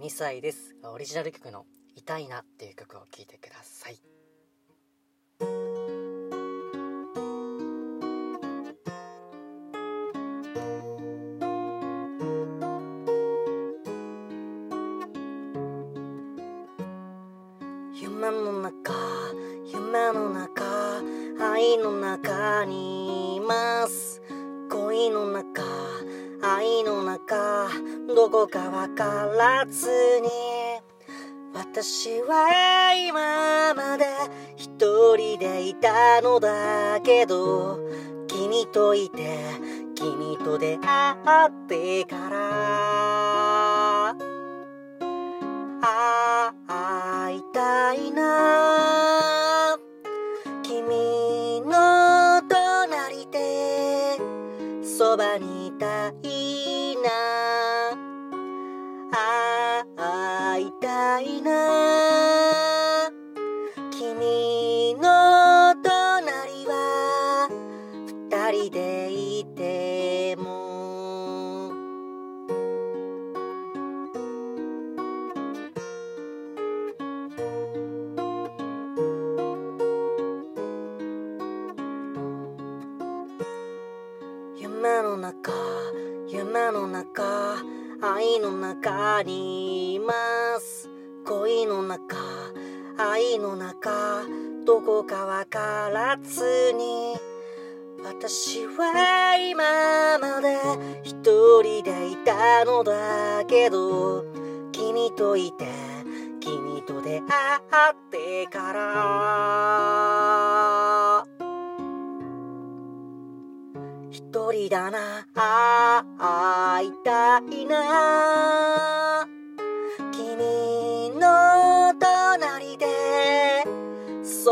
2歳です。オリジナル曲の「痛いな」っていう曲を聴いてください。夢の中夢の中愛の中にいます。恋の中愛の中どこかわからずに。私は今まで一人でいたのだけど君といて君と出会ってから。会いたいな。君の隣でそばにいたい。たいな。君の隣は二人でいても。夢の中夢の中愛の中に。中愛の中どこかわからずに。私は今まで一人でいたのだけど君といて君と出会ってから。一人だな会いたいな。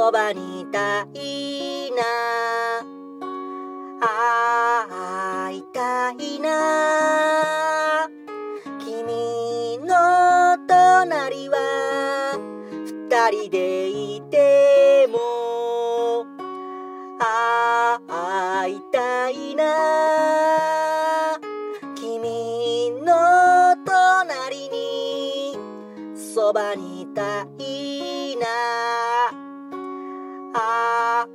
そばにいたいな。会いたいな。君の隣は二人でいても会いたいな。君の隣にそばにいたいな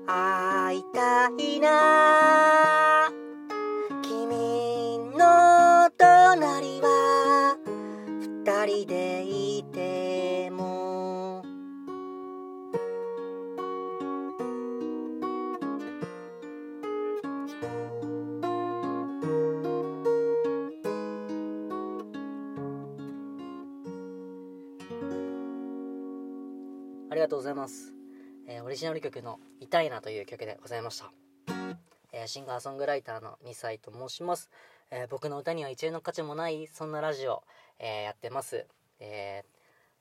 会いたいな君の隣は二人でいても。ありがとうございます、えーオリジナル曲の「痛いな」という曲でございました、えーシンガーソングライターの2歳と申します、えー僕の歌には一円の価値もないそんなラジオ、えやってます、え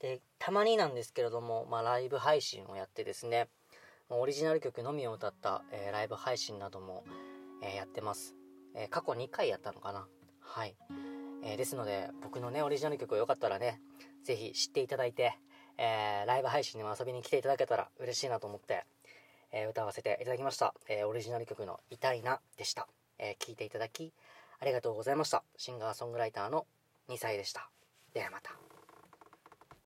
でたまになんですけれども、まあ、ライブ配信をやってですねオリジナル曲のみを歌った、えライブ配信なども、えやってます、え過去2回やったのかな。はい、えですので僕のねオリジナル曲をよかったらねぜひ知っていただいて、えーライブ配信にも遊びに来ていただけたら嬉しいなと思って、えー歌わせていただきました、えーオリジナル曲の「痛いな」でした、えーいていただきありがとうございました。シンガーソングライターの2歳でした。ではまた。